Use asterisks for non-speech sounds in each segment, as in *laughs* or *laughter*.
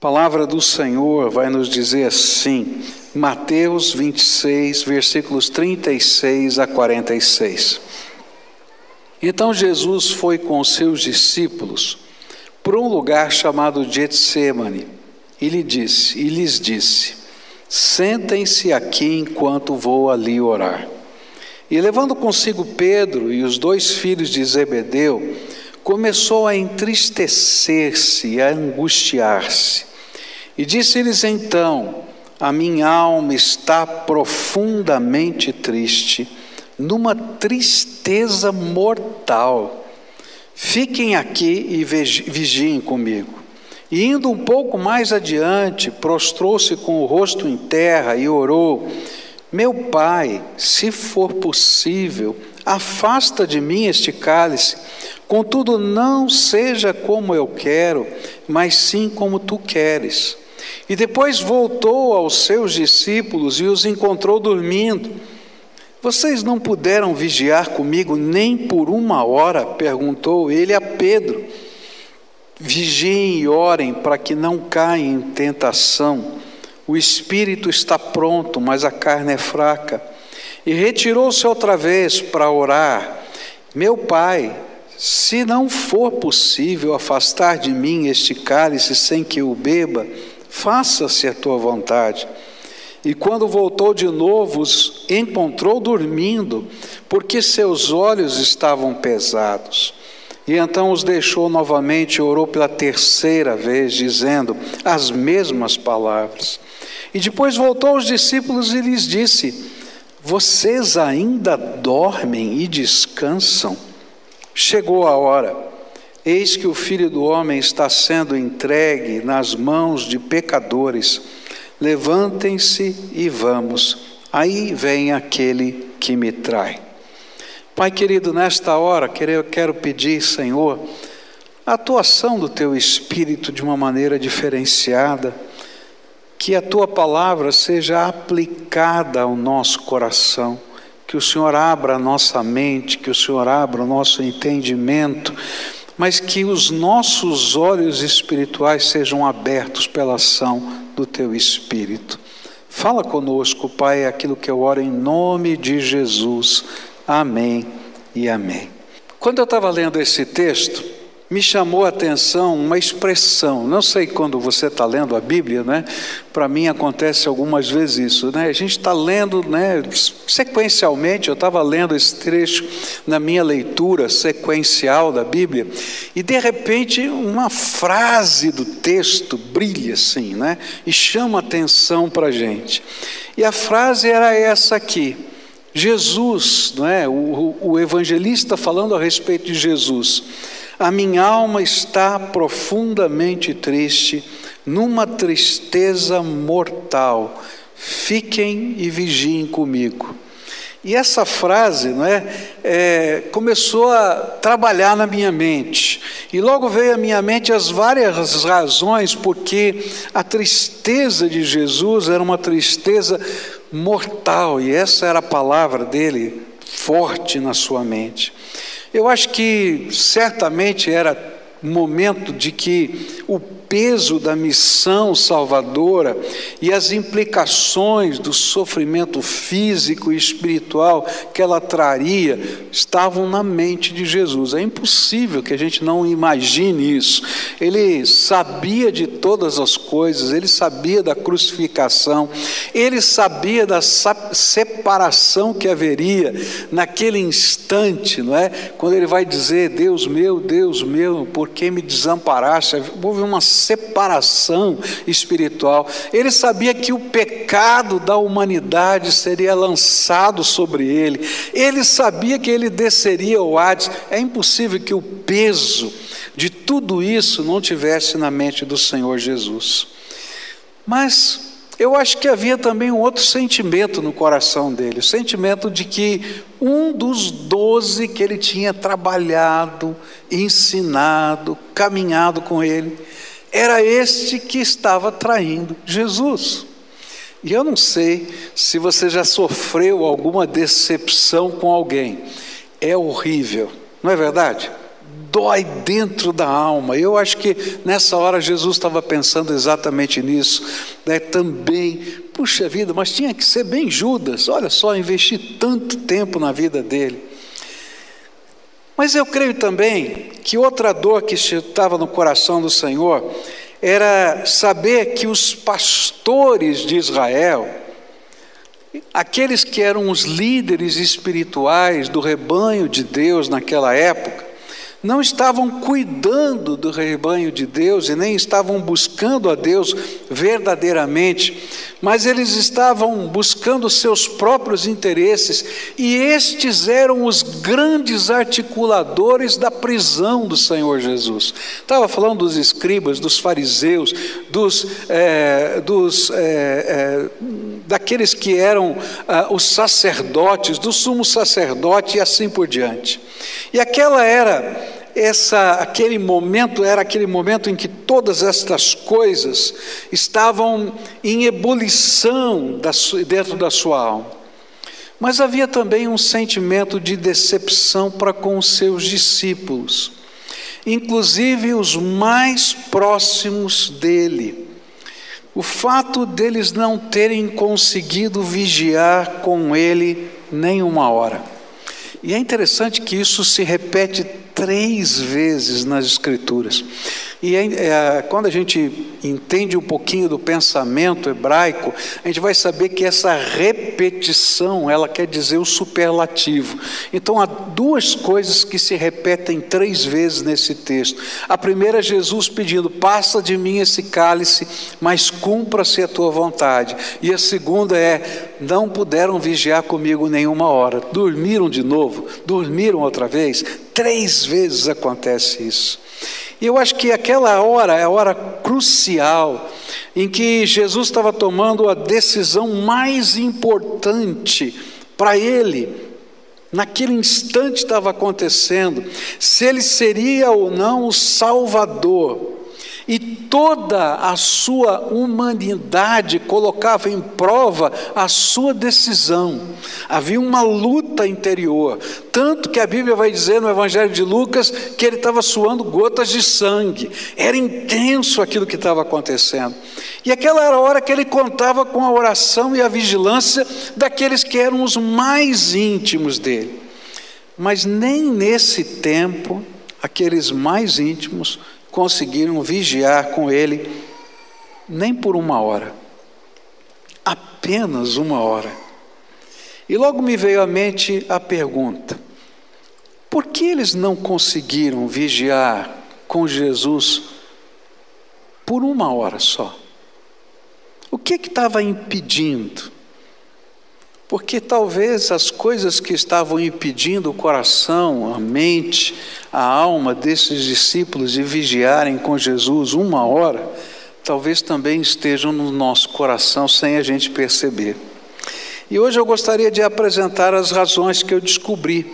Palavra do Senhor vai nos dizer assim, Mateus 26, versículos 36 a 46. Então Jesus foi com seus discípulos para um lugar chamado Getsemane e lhe disse, e lhes disse: Sentem-se aqui enquanto vou ali orar. E levando consigo Pedro e os dois filhos de Zebedeu, começou a entristecer-se e a angustiar-se. E disse-lhes então: A minha alma está profundamente triste, numa tristeza mortal. Fiquem aqui e vigiem comigo. E indo um pouco mais adiante, prostrou-se com o rosto em terra e orou: Meu pai, se for possível, afasta de mim este cálice. Contudo, não seja como eu quero, mas sim como tu queres. E depois voltou aos seus discípulos e os encontrou dormindo. Vocês não puderam vigiar comigo nem por uma hora? perguntou ele a Pedro. Vigiem e orem para que não caem em tentação. O espírito está pronto, mas a carne é fraca. E retirou-se outra vez para orar. Meu pai, se não for possível afastar de mim este cálice sem que eu beba, faça-se a tua vontade. E quando voltou de novo, os encontrou dormindo, porque seus olhos estavam pesados. E então os deixou novamente e orou pela terceira vez, dizendo as mesmas palavras. E depois voltou aos discípulos e lhes disse: Vocês ainda dormem e descansam? Chegou a hora Eis que o filho do homem está sendo entregue nas mãos de pecadores. Levantem-se e vamos. Aí vem aquele que me trai. Pai querido, nesta hora eu quero pedir, Senhor, a atuação do teu espírito de uma maneira diferenciada, que a tua palavra seja aplicada ao nosso coração, que o Senhor abra a nossa mente, que o Senhor abra o nosso entendimento mas que os nossos olhos espirituais sejam abertos pela ação do Teu Espírito. Fala conosco, Pai, aquilo que eu oro em nome de Jesus. Amém e amém. Quando eu estava lendo esse texto, me chamou a atenção uma expressão. Não sei quando você está lendo a Bíblia, né? Para mim acontece algumas vezes isso, né? A gente está lendo, né? Sequencialmente, eu estava lendo esse trecho na minha leitura sequencial da Bíblia e de repente uma frase do texto brilha assim, né? E chama atenção para a gente. E a frase era essa aqui. Jesus, não é? O, o evangelista falando a respeito de Jesus. A minha alma está profundamente triste, numa tristeza mortal. Fiquem e vigiem comigo. E essa frase não é, é, começou a trabalhar na minha mente. E logo veio à minha mente as várias razões porque a tristeza de Jesus era uma tristeza mortal, e essa era a palavra dele forte na sua mente. Eu acho que certamente era momento de que o peso da missão salvadora e as implicações do sofrimento físico e espiritual que ela traria estavam na mente de Jesus. É impossível que a gente não imagine isso. Ele sabia de todas as coisas, ele sabia da crucificação, ele sabia da separação que haveria naquele instante, não é? Quando ele vai dizer: Deus meu, Deus meu, por que me desamparaste? Houve uma separação espiritual. Ele sabia que o pecado da humanidade seria lançado sobre ele. Ele sabia que ele desceria ao Hades. É impossível que o peso de tudo isso não tivesse na mente do Senhor Jesus. Mas eu acho que havia também um outro sentimento no coração dele, o sentimento de que um dos doze que ele tinha trabalhado, ensinado, caminhado com ele, era este que estava traindo Jesus. E eu não sei se você já sofreu alguma decepção com alguém. É horrível, não é verdade? dói dentro da alma. Eu acho que nessa hora Jesus estava pensando exatamente nisso, né? Também, puxa vida, mas tinha que ser bem Judas. Olha só, investir tanto tempo na vida dele. Mas eu creio também que outra dor que estava no coração do Senhor era saber que os pastores de Israel, aqueles que eram os líderes espirituais do rebanho de Deus naquela época, não estavam cuidando do rebanho de Deus e nem estavam buscando a Deus verdadeiramente, mas eles estavam buscando seus próprios interesses, e estes eram os grandes articuladores da prisão do Senhor Jesus. Estava falando dos escribas, dos fariseus, dos, é, dos é, é, daqueles que eram ah, os sacerdotes, do sumo sacerdote e assim por diante. E aquela era essa aquele momento era aquele momento em que todas estas coisas estavam em ebulição dentro da sua alma. Mas havia também um sentimento de decepção para com os seus discípulos, inclusive os mais próximos dele. O fato deles não terem conseguido vigiar com ele nem uma hora. E é interessante que isso se repete três vezes nas Escrituras. E é, quando a gente entende um pouquinho do pensamento hebraico, a gente vai saber que essa repetição, ela quer dizer o superlativo. Então há duas coisas que se repetem três vezes nesse texto. A primeira é Jesus pedindo: "Passa de mim esse cálice, mas cumpra-se a tua vontade". E a segunda é: "Não puderam vigiar comigo nenhuma hora". Dormiram de novo, dormiram outra vez. Três vezes acontece isso. E eu acho que aquela hora é a hora crucial em que Jesus estava tomando a decisão mais importante para ele. Naquele instante estava acontecendo, se ele seria ou não o Salvador e toda a sua humanidade colocava em prova a sua decisão. Havia uma luta interior, tanto que a Bíblia vai dizer no Evangelho de Lucas que ele estava suando gotas de sangue. Era intenso aquilo que estava acontecendo. E aquela era a hora que ele contava com a oração e a vigilância daqueles que eram os mais íntimos dele. Mas nem nesse tempo, aqueles mais íntimos conseguiram vigiar com ele nem por uma hora, apenas uma hora. E logo me veio à mente a pergunta: por que eles não conseguiram vigiar com Jesus por uma hora só? O que estava impedindo? Porque talvez as coisas que estavam impedindo o coração, a mente, a alma desses discípulos de vigiarem com Jesus uma hora, talvez também estejam no nosso coração sem a gente perceber. E hoje eu gostaria de apresentar as razões que eu descobri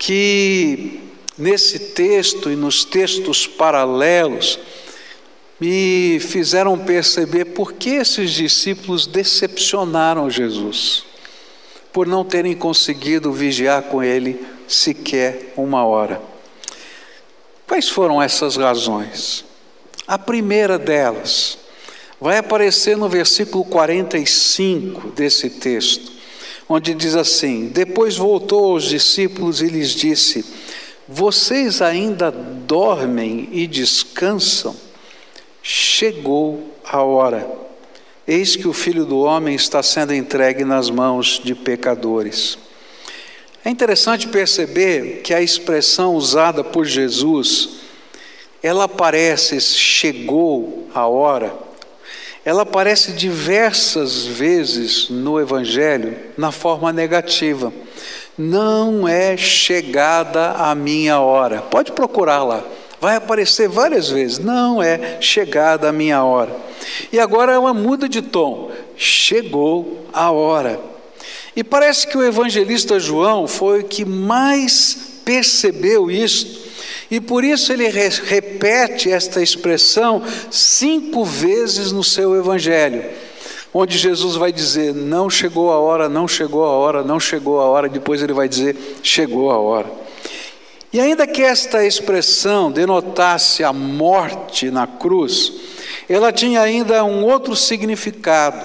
que nesse texto e nos textos paralelos me fizeram perceber por que esses discípulos decepcionaram Jesus por não terem conseguido vigiar com ele sequer uma hora. Quais foram essas razões? A primeira delas vai aparecer no versículo 45 desse texto, onde diz assim: Depois voltou aos discípulos e lhes disse: Vocês ainda dormem e descansam? Chegou a hora Eis que o filho do homem está sendo entregue nas mãos de pecadores. É interessante perceber que a expressão usada por Jesus, ela aparece, chegou a hora, ela aparece diversas vezes no Evangelho na forma negativa. Não é chegada a minha hora. Pode procurar lá. Vai aparecer várias vezes. Não é chegada a minha hora. E agora ela muda de tom. Chegou a hora. E parece que o evangelista João foi o que mais percebeu isto. E por isso ele repete esta expressão cinco vezes no seu evangelho, onde Jesus vai dizer: Não chegou a hora, não chegou a hora, não chegou a hora, depois ele vai dizer: Chegou a hora. E ainda que esta expressão denotasse a morte na cruz, ela tinha ainda um outro significado,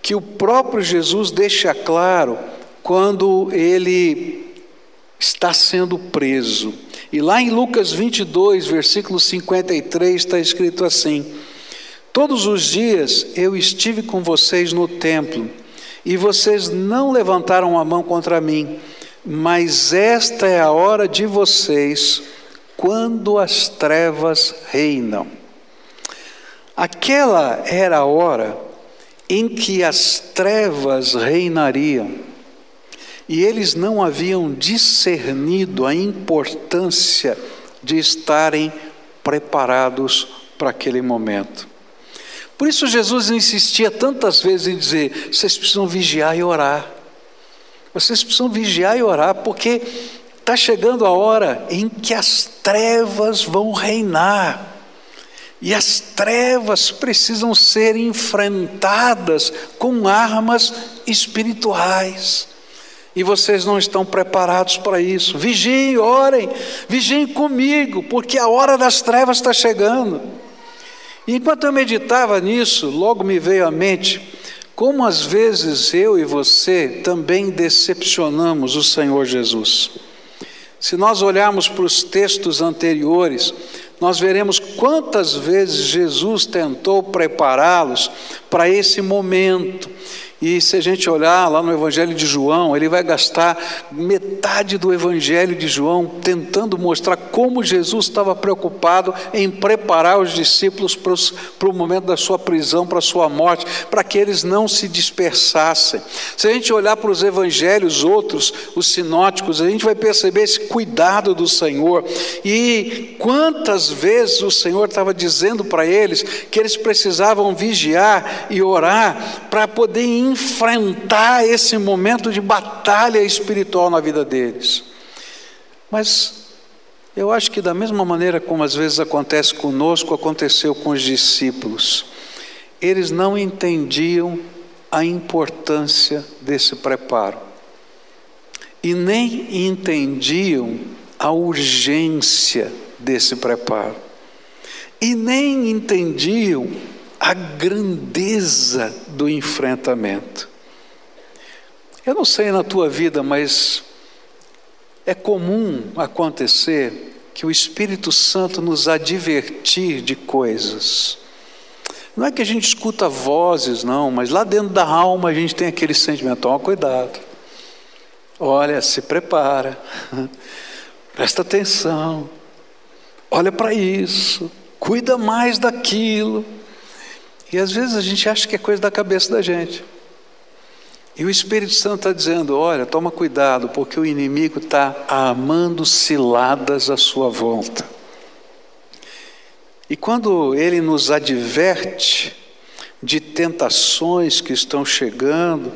que o próprio Jesus deixa claro quando ele está sendo preso. E lá em Lucas 22, versículo 53, está escrito assim: Todos os dias eu estive com vocês no templo, e vocês não levantaram a mão contra mim, mas esta é a hora de vocês, quando as trevas reinam. Aquela era a hora em que as trevas reinariam, e eles não haviam discernido a importância de estarem preparados para aquele momento. Por isso Jesus insistia tantas vezes em dizer: vocês precisam vigiar e orar. Vocês precisam vigiar e orar, porque está chegando a hora em que as trevas vão reinar. E as trevas precisam ser enfrentadas com armas espirituais. E vocês não estão preparados para isso. Vigiem, orem, vigiem comigo, porque a hora das trevas está chegando. E enquanto eu meditava nisso, logo me veio à mente como às vezes eu e você também decepcionamos o Senhor Jesus. Se nós olharmos para os textos anteriores, nós veremos quantas vezes Jesus tentou prepará-los para esse momento, e se a gente olhar lá no Evangelho de João, ele vai gastar metade do Evangelho de João tentando mostrar como Jesus estava preocupado em preparar os discípulos para, o momento da sua prisão, para a sua morte, para que eles não se dispersassem. Se a gente olhar para os evangelhos outros, os sinóticos, a gente vai perceber esse cuidado do Senhor. E quantas vezes o Senhor estava dizendo para eles que eles precisavam vigiar e orar para poder enfrentar esse momento de batalha espiritual na vida deles. Mas eu acho que, da mesma maneira como às vezes acontece conosco, aconteceu com os discípulos. Eles não entendiam a importância desse preparo e nem entendiam a urgência desse preparo e nem entendiam a grandeza do enfrentamento. Eu não sei na tua vida, mas é comum acontecer que o Espírito Santo nos advertir de coisas. Não é que a gente escuta vozes, não, mas lá dentro da alma a gente tem aquele sentimento: toma cuidado, olha, se prepara, *laughs* presta atenção, olha para isso, cuida mais daquilo. E às vezes a gente acha que é coisa da cabeça da gente. E o Espírito Santo está dizendo: olha, toma cuidado, porque o inimigo está amando ciladas à sua volta. E quando ele nos adverte de tentações que estão chegando,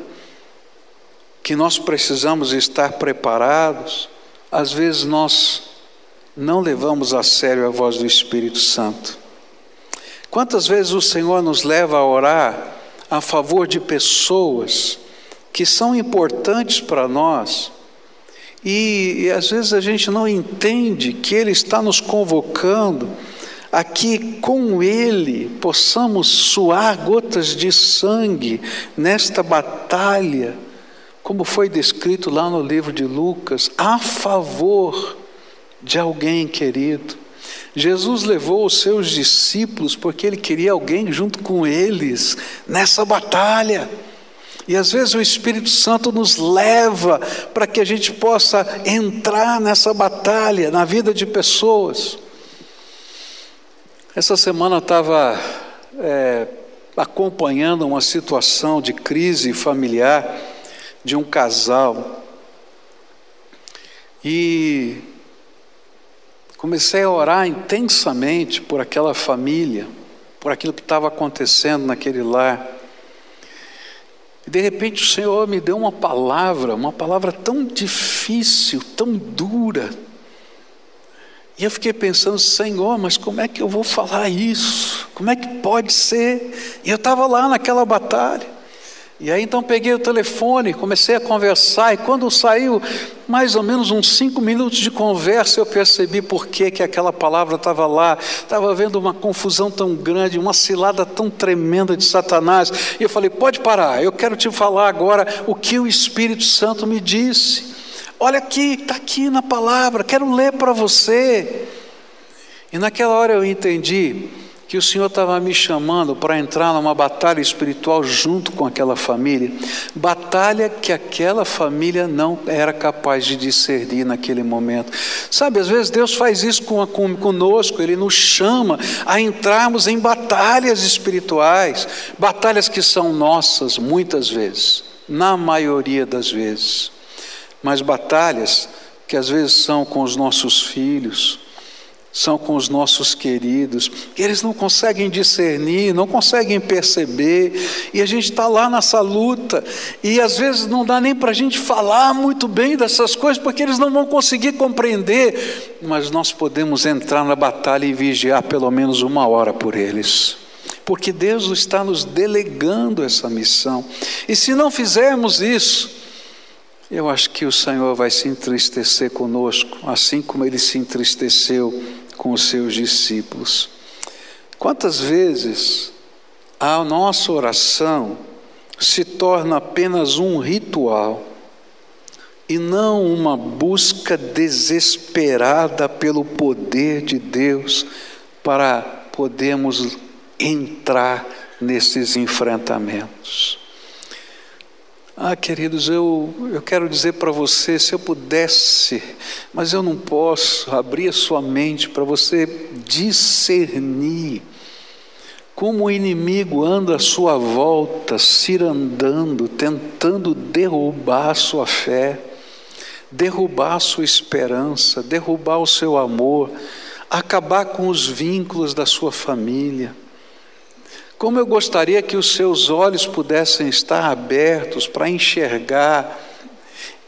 que nós precisamos estar preparados, às vezes nós não levamos a sério a voz do Espírito Santo. Quantas vezes o Senhor nos leva a orar a favor de pessoas que são importantes para nós e, e às vezes a gente não entende que Ele está nos convocando a que com Ele possamos suar gotas de sangue nesta batalha, como foi descrito lá no livro de Lucas, a favor de alguém querido. Jesus levou os seus discípulos porque ele queria alguém junto com eles nessa batalha. E às vezes o Espírito Santo nos leva para que a gente possa entrar nessa batalha na vida de pessoas. Essa semana eu estava é, acompanhando uma situação de crise familiar de um casal. E Comecei a orar intensamente por aquela família, por aquilo que estava acontecendo naquele lar. E de repente o Senhor me deu uma palavra, uma palavra tão difícil, tão dura. E eu fiquei pensando, Senhor, mas como é que eu vou falar isso? Como é que pode ser? E eu estava lá naquela batalha. E aí então peguei o telefone, comecei a conversar, e quando saiu mais ou menos uns cinco minutos de conversa, eu percebi por que, que aquela palavra estava lá. Estava vendo uma confusão tão grande, uma cilada tão tremenda de Satanás. E eu falei: pode parar, eu quero te falar agora o que o Espírito Santo me disse. Olha aqui, está aqui na palavra, quero ler para você. E naquela hora eu entendi que o Senhor estava me chamando para entrar numa batalha espiritual junto com aquela família, batalha que aquela família não era capaz de discernir naquele momento. Sabe, às vezes Deus faz isso com, com, conosco, Ele nos chama a entrarmos em batalhas espirituais, batalhas que são nossas muitas vezes, na maioria das vezes, mas batalhas que às vezes são com os nossos filhos, são com os nossos queridos, e eles não conseguem discernir, não conseguem perceber, e a gente está lá nessa luta, e às vezes não dá nem para a gente falar muito bem dessas coisas, porque eles não vão conseguir compreender, mas nós podemos entrar na batalha e vigiar pelo menos uma hora por eles. Porque Deus está nos delegando essa missão. E se não fizermos isso, eu acho que o Senhor vai se entristecer conosco, assim como ele se entristeceu com os seus discípulos. Quantas vezes a nossa oração se torna apenas um ritual e não uma busca desesperada pelo poder de Deus para podermos entrar nesses enfrentamentos. Ah, queridos, eu, eu quero dizer para você, se eu pudesse, mas eu não posso, abrir a sua mente para você discernir como o inimigo anda à sua volta, cirandando, tentando derrubar a sua fé, derrubar a sua esperança, derrubar o seu amor, acabar com os vínculos da sua família. Como eu gostaria que os seus olhos pudessem estar abertos para enxergar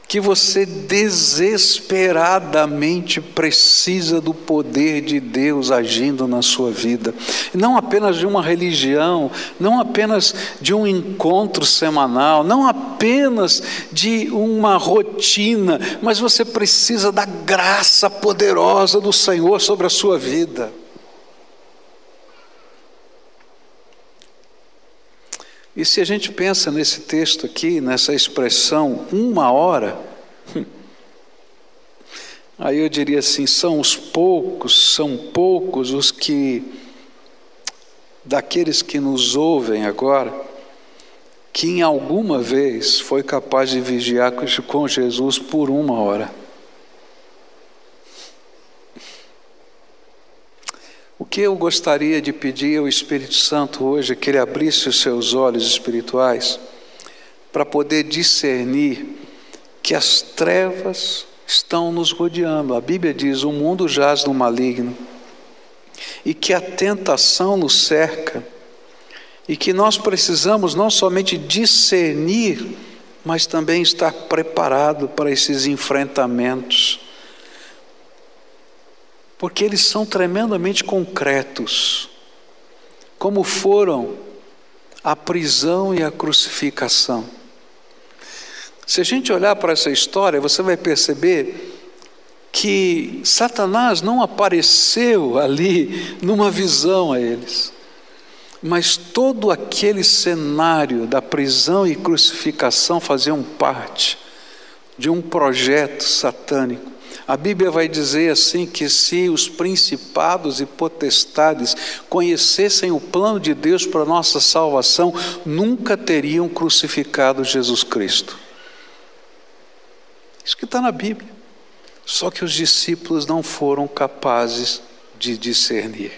que você desesperadamente precisa do poder de Deus agindo na sua vida. Não apenas de uma religião, não apenas de um encontro semanal, não apenas de uma rotina, mas você precisa da graça poderosa do Senhor sobre a sua vida. E se a gente pensa nesse texto aqui, nessa expressão, uma hora, aí eu diria assim: são os poucos, são poucos os que, daqueles que nos ouvem agora, que em alguma vez foi capaz de vigiar com Jesus por uma hora. Que eu gostaria de pedir ao Espírito Santo hoje que ele abrisse os seus olhos espirituais para poder discernir que as trevas estão nos rodeando. A Bíblia diz: o mundo jaz no maligno e que a tentação nos cerca e que nós precisamos não somente discernir, mas também estar preparado para esses enfrentamentos porque eles são tremendamente concretos, como foram a prisão e a crucificação. Se a gente olhar para essa história, você vai perceber que Satanás não apareceu ali numa visão a eles, mas todo aquele cenário da prisão e crucificação faziam parte de um projeto satânico a Bíblia vai dizer assim que se os principados e potestades conhecessem o plano de Deus para nossa salvação, nunca teriam crucificado Jesus Cristo. Isso que está na Bíblia. Só que os discípulos não foram capazes de discernir.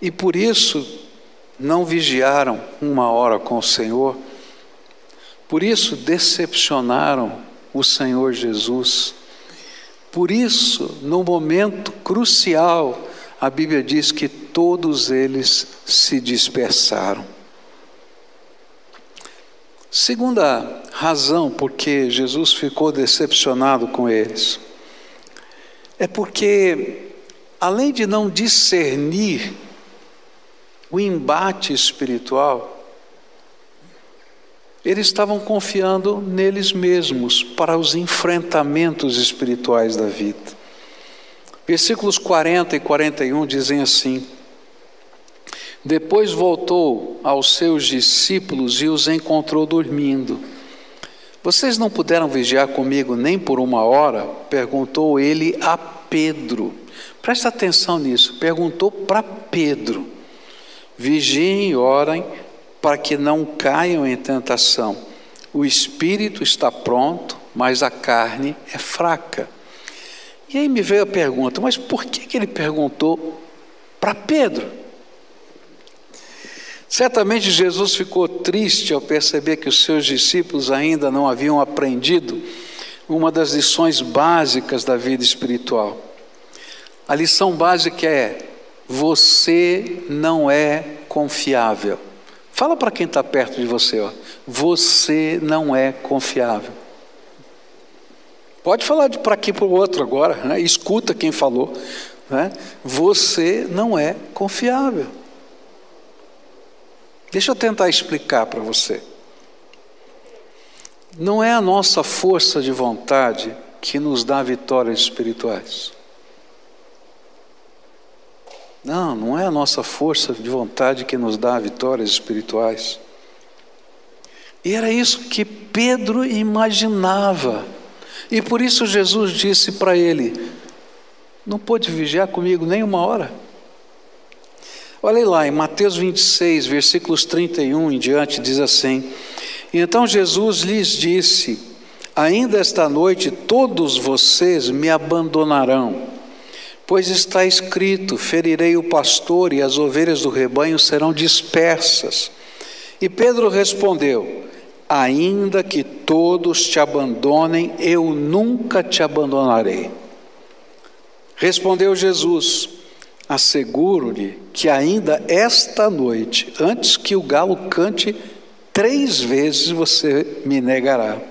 E por isso não vigiaram uma hora com o Senhor. Por isso decepcionaram o Senhor Jesus. Por isso, no momento crucial, a Bíblia diz que todos eles se dispersaram. Segunda razão por que Jesus ficou decepcionado com eles é porque, além de não discernir o embate espiritual, Eles estavam confiando neles mesmos para os enfrentamentos espirituais da vida. Versículos 40 e 41 dizem assim: Depois voltou aos seus discípulos e os encontrou dormindo. Vocês não puderam vigiar comigo nem por uma hora? perguntou ele a Pedro. Presta atenção nisso. Perguntou para Pedro. Vigiem e orem para que não caiam em tentação. O espírito está pronto, mas a carne é fraca. E aí me veio a pergunta: mas por que, que ele perguntou para Pedro? Certamente Jesus ficou triste ao perceber que os seus discípulos ainda não haviam aprendido uma das lições básicas da vida espiritual. A lição básica é: você não é confiável. Fala para quem está perto de você, ó. Você não é confiável. Pode falar para aqui para o outro agora, né? escuta quem falou. Né? Você não é confiável. Deixa eu tentar explicar para você. Não é a nossa força de vontade que nos dá vitórias espirituais. Não, não é a nossa força de vontade que nos dá vitórias espirituais. E era isso que Pedro imaginava. E por isso Jesus disse para ele: Não pôde vigiar comigo nem uma hora. Olha lá, em Mateus 26, versículos 31 em diante, diz assim: então Jesus lhes disse: Ainda esta noite todos vocês me abandonarão. Pois está escrito: ferirei o pastor e as ovelhas do rebanho serão dispersas. E Pedro respondeu: Ainda que todos te abandonem, eu nunca te abandonarei. Respondeu Jesus: Asseguro-lhe que ainda esta noite, antes que o galo cante, três vezes você me negará.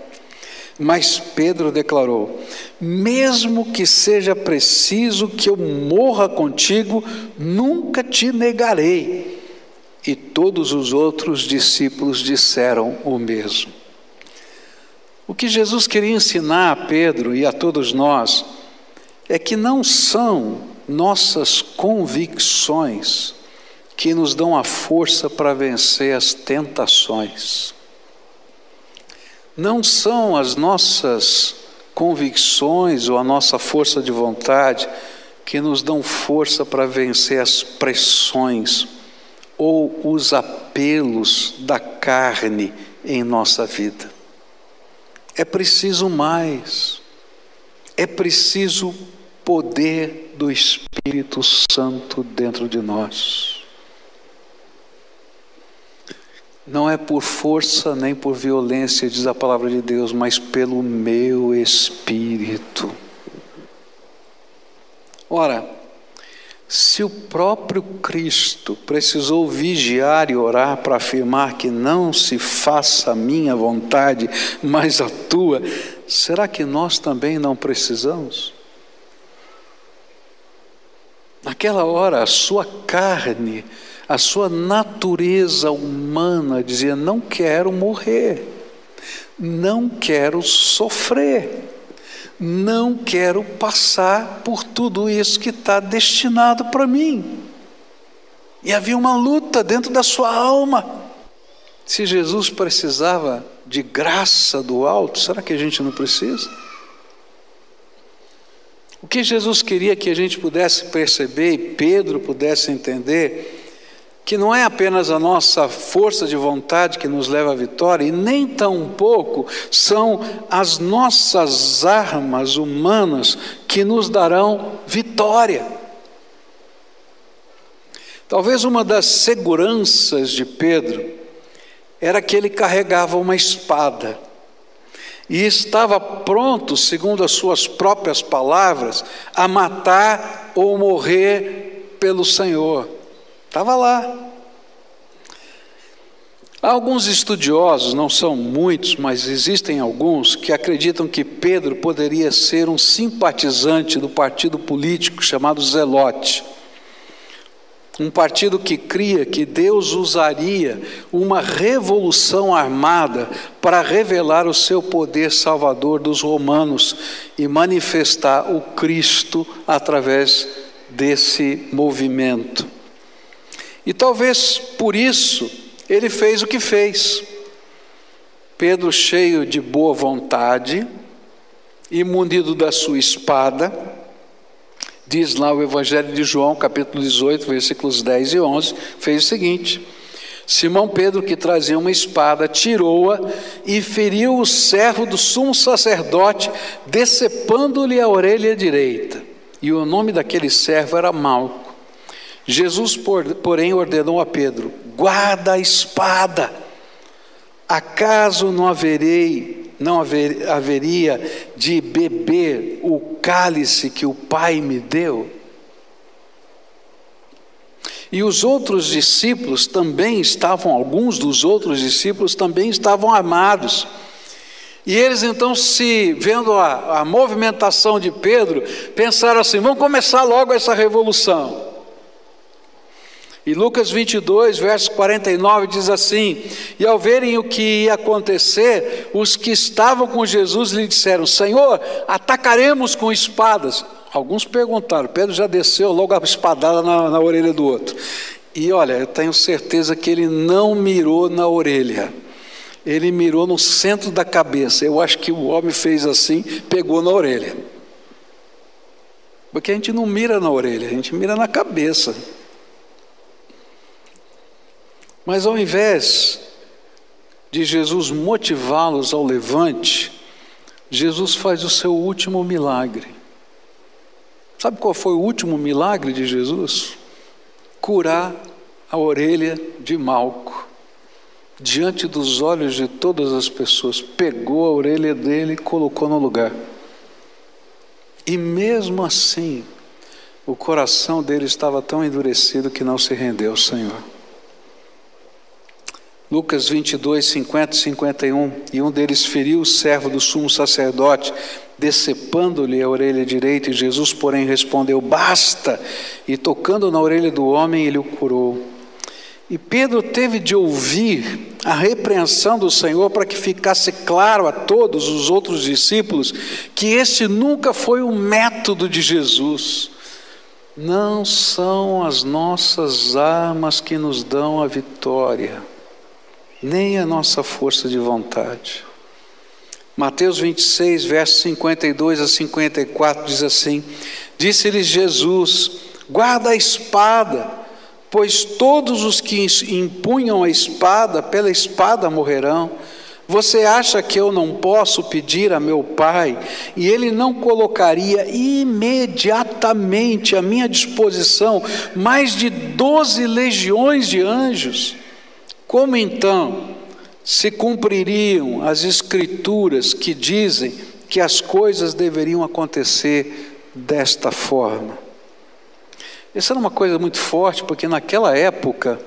Mas Pedro declarou: Mesmo que seja preciso que eu morra contigo, nunca te negarei. E todos os outros discípulos disseram o mesmo. O que Jesus queria ensinar a Pedro e a todos nós é que não são nossas convicções que nos dão a força para vencer as tentações não são as nossas convicções ou a nossa força de vontade que nos dão força para vencer as pressões ou os apelos da carne em nossa vida. É preciso mais, é preciso poder do Espírito Santo dentro de nós. Não é por força nem por violência, diz a palavra de Deus, mas pelo meu espírito. Ora, se o próprio Cristo precisou vigiar e orar para afirmar que não se faça a minha vontade, mas a tua, será que nós também não precisamos? Naquela hora, a sua carne a sua natureza humana dizia: não quero morrer, não quero sofrer, não quero passar por tudo isso que está destinado para mim. E havia uma luta dentro da sua alma. Se Jesus precisava de graça do alto, será que a gente não precisa? O que Jesus queria que a gente pudesse perceber e Pedro pudesse entender que não é apenas a nossa força de vontade que nos leva à vitória, e nem tampouco são as nossas armas humanas que nos darão vitória. Talvez uma das seguranças de Pedro era que ele carregava uma espada e estava pronto, segundo as suas próprias palavras, a matar ou morrer pelo Senhor. Estava lá. Há alguns estudiosos, não são muitos, mas existem alguns, que acreditam que Pedro poderia ser um simpatizante do partido político chamado Zelote. um partido que cria que Deus usaria uma revolução armada para revelar o seu poder salvador dos romanos e manifestar o Cristo através desse movimento. E talvez por isso ele fez o que fez. Pedro, cheio de boa vontade e munido da sua espada, diz lá o Evangelho de João, capítulo 18, versículos 10 e 11, fez o seguinte: Simão Pedro, que trazia uma espada, tirou-a e feriu o servo do sumo sacerdote, decepando-lhe a orelha direita. E o nome daquele servo era Malco. Jesus, porém, ordenou a Pedro: guarda a espada. Acaso não haverei não haver, haveria de beber o cálice que o Pai me deu? E os outros discípulos também estavam, alguns dos outros discípulos também estavam armados. E eles então, se vendo a, a movimentação de Pedro, pensaram assim: vamos começar logo essa revolução. E Lucas 22, verso 49 diz assim: E ao verem o que ia acontecer, os que estavam com Jesus lhe disseram: Senhor, atacaremos com espadas. Alguns perguntaram, Pedro já desceu logo a espadada na, na orelha do outro. E olha, eu tenho certeza que ele não mirou na orelha, ele mirou no centro da cabeça. Eu acho que o homem fez assim, pegou na orelha. Porque a gente não mira na orelha, a gente mira na cabeça. Mas ao invés de Jesus motivá-los ao levante, Jesus faz o seu último milagre. Sabe qual foi o último milagre de Jesus? Curar a orelha de Malco. Diante dos olhos de todas as pessoas, pegou a orelha dele e colocou no lugar. E mesmo assim, o coração dele estava tão endurecido que não se rendeu ao Senhor. Lucas 22, 50 e 51. E um deles feriu o servo do sumo sacerdote, decepando-lhe a orelha direita. E Jesus, porém, respondeu: Basta! E tocando na orelha do homem, ele o curou. E Pedro teve de ouvir a repreensão do Senhor para que ficasse claro a todos os outros discípulos que esse nunca foi o método de Jesus. Não são as nossas armas que nos dão a vitória nem a nossa força de vontade. Mateus 26, versos 52 a 54 diz assim: Disse-lhes Jesus: Guarda a espada, pois todos os que empunham a espada, pela espada morrerão. Você acha que eu não posso pedir a meu Pai e Ele não colocaria imediatamente à minha disposição mais de doze legiões de anjos? Como então se cumpririam as escrituras que dizem que as coisas deveriam acontecer desta forma? Essa era uma coisa muito forte, porque naquela época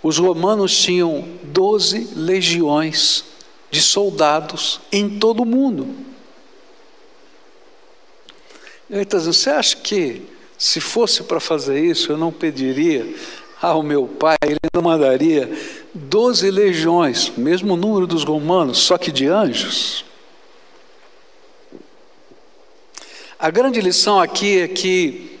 os romanos tinham doze legiões de soldados em todo o mundo. Ele está dizendo, você acha que se fosse para fazer isso, eu não pediria ao meu pai, ele não mandaria doze legiões, mesmo número dos romanos, só que de anjos. A grande lição aqui é que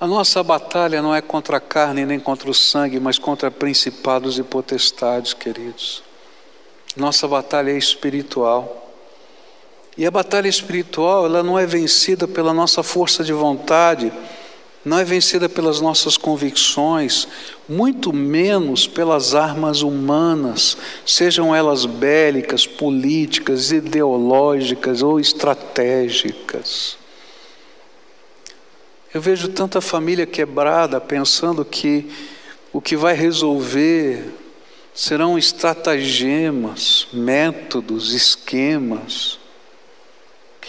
a nossa batalha não é contra a carne nem contra o sangue, mas contra principados e potestades, queridos. Nossa batalha é espiritual. E a batalha espiritual, ela não é vencida pela nossa força de vontade, não é vencida pelas nossas convicções, muito menos pelas armas humanas, sejam elas bélicas, políticas, ideológicas ou estratégicas. Eu vejo tanta família quebrada pensando que o que vai resolver serão estratagemas, métodos, esquemas.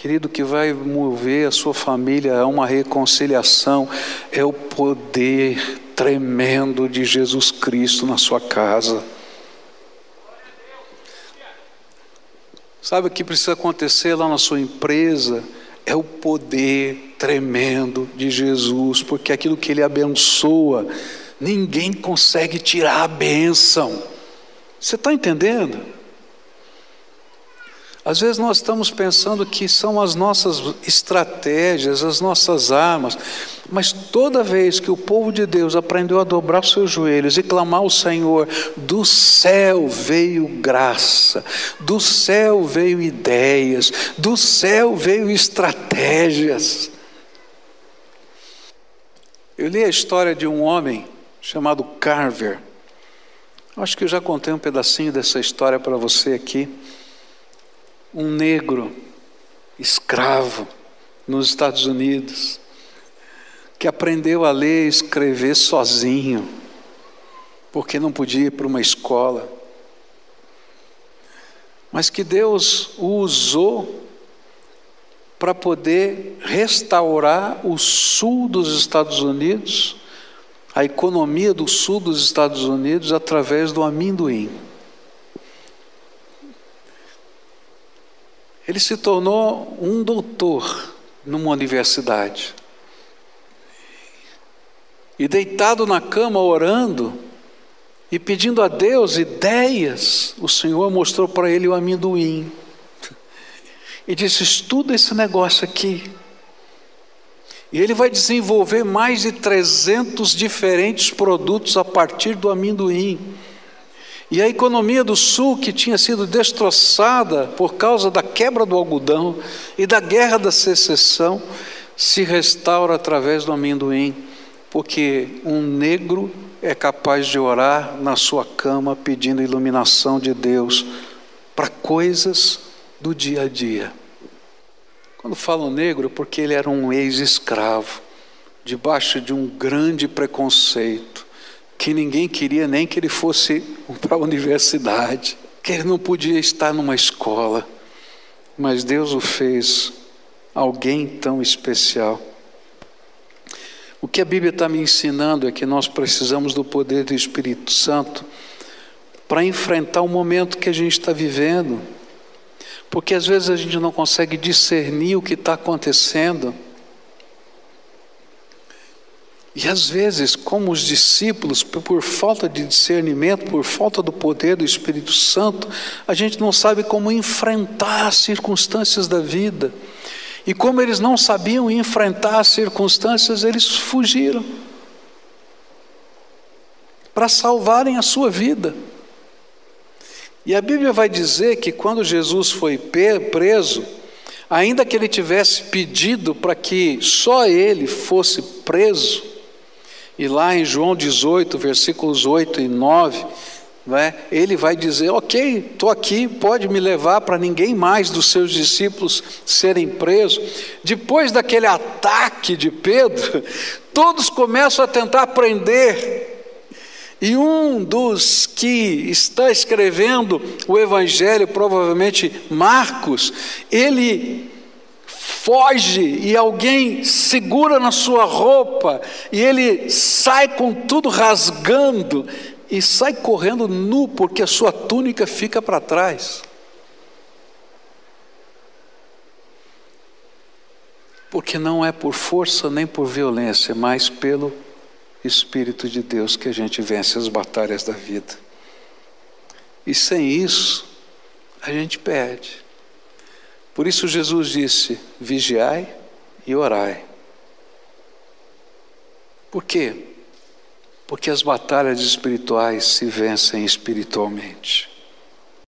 Querido, que vai mover a sua família a uma reconciliação é o poder tremendo de Jesus Cristo na sua casa. Sabe o que precisa acontecer lá na sua empresa? É o poder tremendo de Jesus, porque aquilo que ele abençoa, ninguém consegue tirar a bênção. Você está entendendo? Às vezes nós estamos pensando que são as nossas estratégias, as nossas armas, mas toda vez que o povo de Deus aprendeu a dobrar os seus joelhos e clamar ao Senhor, do céu veio graça, do céu veio ideias, do céu veio estratégias. Eu li a história de um homem chamado Carver. Acho que eu já contei um pedacinho dessa história para você aqui um negro escravo nos Estados Unidos, que aprendeu a ler e escrever sozinho, porque não podia ir para uma escola, mas que Deus o usou para poder restaurar o sul dos Estados Unidos, a economia do sul dos Estados Unidos através do amendoim. Ele se tornou um doutor numa universidade. E deitado na cama orando e pedindo a Deus ideias, o Senhor mostrou para ele o amendoim. *laughs* E disse: estuda esse negócio aqui. E ele vai desenvolver mais de 300 diferentes produtos a partir do amendoim. E a economia do Sul, que tinha sido destroçada por causa da quebra do algodão e da guerra da secessão, se restaura através do amendoim, porque um negro é capaz de orar na sua cama pedindo iluminação de Deus para coisas do dia a dia. Quando falo negro, é porque ele era um ex-escravo, debaixo de um grande preconceito que ninguém queria nem que ele fosse para a universidade, que ele não podia estar numa escola, mas Deus o fez alguém tão especial. O que a Bíblia está me ensinando é que nós precisamos do poder do Espírito Santo para enfrentar o momento que a gente está vivendo, porque às vezes a gente não consegue discernir o que está acontecendo. E às vezes, como os discípulos, por falta de discernimento, por falta do poder do Espírito Santo, a gente não sabe como enfrentar as circunstâncias da vida. E como eles não sabiam enfrentar as circunstâncias, eles fugiram para salvarem a sua vida. E a Bíblia vai dizer que quando Jesus foi preso, ainda que ele tivesse pedido para que só ele fosse preso, e lá em João 18, versículos 8 e 9, né, ele vai dizer: Ok, estou aqui, pode me levar para ninguém mais dos seus discípulos serem presos. Depois daquele ataque de Pedro, *laughs* todos começam a tentar prender. E um dos que está escrevendo o Evangelho, provavelmente Marcos, ele foge e alguém segura na sua roupa e ele sai com tudo rasgando e sai correndo nu porque a sua túnica fica para trás. Porque não é por força nem por violência, mas pelo Espírito de Deus que a gente vence as batalhas da vida. E sem isso, a gente perde. Por isso Jesus disse: vigiai e orai. Por quê? Porque as batalhas espirituais se vencem espiritualmente.